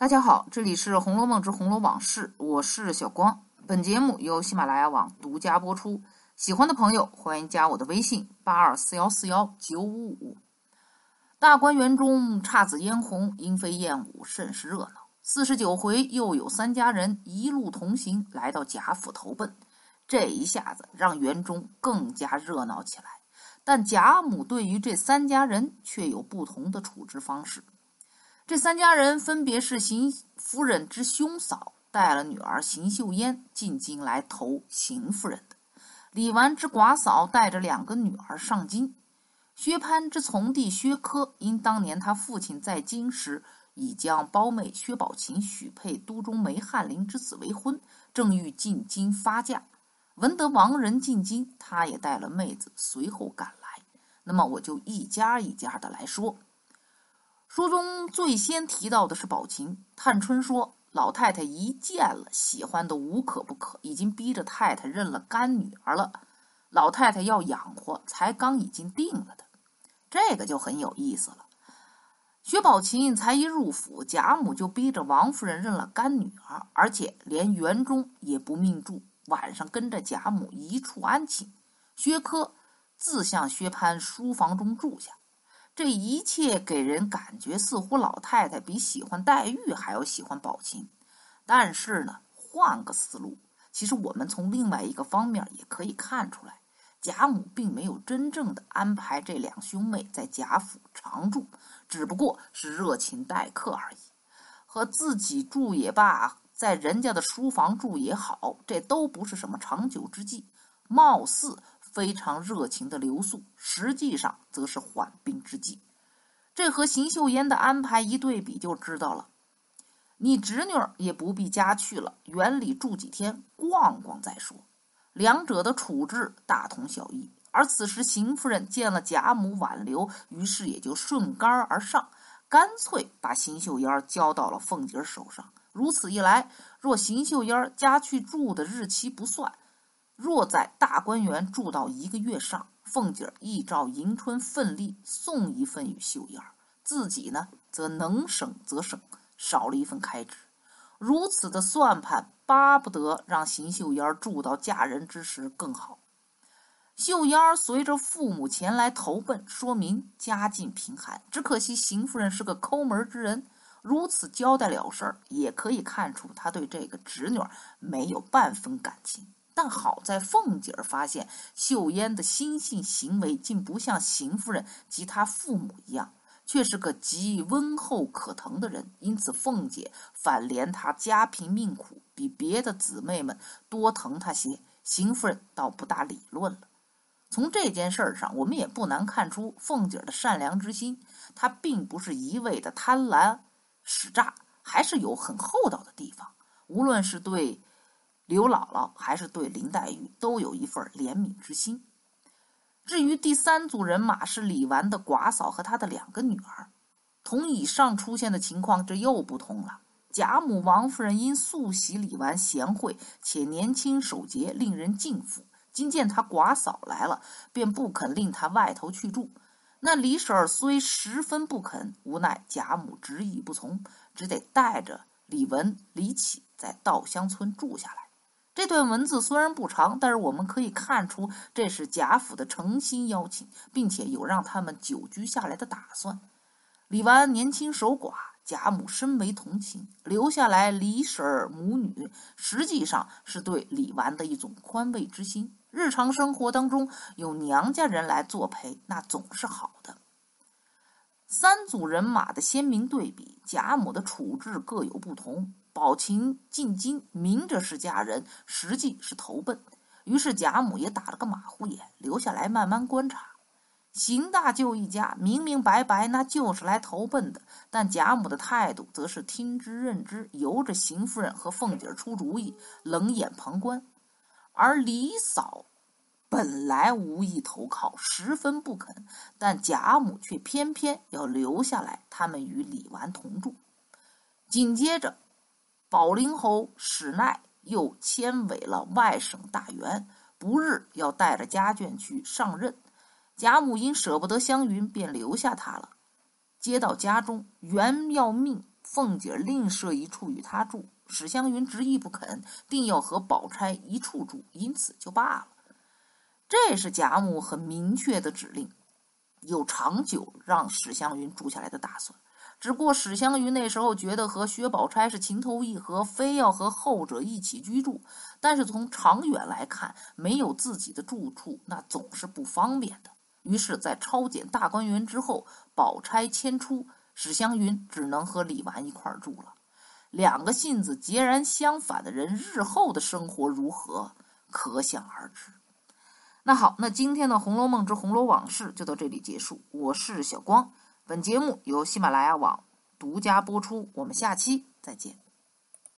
大家好，这里是《红楼梦之红楼往事》，我是小光。本节目由喜马拉雅网独家播出。喜欢的朋友欢迎加我的微信：八二四幺四幺九五五。大观园中姹紫嫣红，莺飞燕舞，甚是热闹。四十九回又有三家人一路同行来到贾府投奔，这一下子让园中更加热闹起来。但贾母对于这三家人却有不同的处置方式。这三家人分别是邢夫人之兄嫂带了女儿邢秀烟进京来投邢夫人的；李纨之寡嫂带着两个女儿上京；薛蟠之从弟薛科因当年他父亲在京时已将胞妹薛宝琴许配都中梅翰林之子为婚，正欲进京发嫁，闻得王仁进京，他也带了妹子随后赶来。那么我就一家一家的来说。书中最先提到的是宝琴。探春说：“老太太一见了，喜欢的无可不可，已经逼着太太认了干女儿了。老太太要养活，才刚已经定了的。这个就很有意思了。薛宝琴才一入府，贾母就逼着王夫人认了干女儿，而且连园中也不命住，晚上跟着贾母一处安寝。薛科自向薛蟠书房中住下。”这一切给人感觉似乎老太太比喜欢黛玉还要喜欢宝琴，但是呢，换个思路，其实我们从另外一个方面也可以看出来，贾母并没有真正的安排这两兄妹在贾府常住，只不过是热情待客而已。和自己住也罢，在人家的书房住也好，这都不是什么长久之计，貌似。非常热情的留宿，实际上则是缓兵之计。这和邢岫烟的安排一对比，就知道了。你侄女也不必家去了，园里住几天，逛逛再说。两者的处置大同小异。而此时邢夫人见了贾母挽留，于是也就顺杆而上，干脆把邢岫烟交到了凤姐手上。如此一来，若邢岫烟家去住的日期不算。若在大观园住到一个月上，凤姐儿依照迎春份例送一份与秀燕，自己呢则能省则省，少了一份开支。如此的算盘，巴不得让邢秀燕住到嫁人之时更好。秀燕随着父母前来投奔，说明家境贫寒。只可惜邢夫人是个抠门之人，如此交代了事儿，也可以看出她对这个侄女没有半分感情。但好在凤姐儿发现秀烟的心性行为竟不像邢夫人及她父母一样，却是个极温厚可疼的人，因此凤姐反怜她家贫命苦，比别的姊妹们多疼她些。邢夫人倒不大理论了。从这件事儿上，我们也不难看出凤姐儿的善良之心，她并不是一味的贪婪使诈，还是有很厚道的地方。无论是对。刘姥姥还是对林黛玉都有一份怜悯之心。至于第三组人马是李纨的寡嫂和她的两个女儿，同以上出现的情况，这又不同了。贾母、王夫人因素喜李纨贤惠且年轻守节，令人敬服，今见她寡嫂来了，便不肯令她外头去住。那李婶儿虽十分不肯，无奈贾母执意不从，只得带着李文、李启在稻香村住下来。这段文字虽然不长，但是我们可以看出，这是贾府的诚心邀请，并且有让他们久居下来的打算。李纨年轻守寡，贾母深为同情，留下来李婶儿母女，实际上是对李纨的一种宽慰之心。日常生活当中有娘家人来作陪，那总是好的。三组人马的鲜明对比，贾母的处置各有不同。宝琴进京，明着是嫁人，实际是投奔。于是贾母也打了个马虎眼，留下来慢慢观察。邢大舅一家明明白白，那就是来投奔的。但贾母的态度则是听之任之，由着邢夫人和凤姐出主意，冷眼旁观。而李嫂本来无意投靠，十分不肯，但贾母却偏偏要留下来，他们与李纨同住。紧接着。宝灵侯史奈又迁委了外省大员，不日要带着家眷去上任。贾母因舍不得湘云，便留下他了。接到家中，原要命凤姐另设一处与他住。史湘云执意不肯，定要和宝钗一处住，因此就罢了。这是贾母很明确的指令，有长久让史湘云住下来的打算。只不过史湘云那时候觉得和薛宝钗是情投意合，非要和后者一起居住。但是从长远来看，没有自己的住处，那总是不方便的。于是，在抄检大观园之后，宝钗迁出，史湘云只能和李纨一块儿住了。两个性子截然相反的人，日后的生活如何，可想而知。那好，那今天的《红楼梦之红楼往事》就到这里结束。我是小光。本节目由喜马拉雅网独家播出，我们下期再见。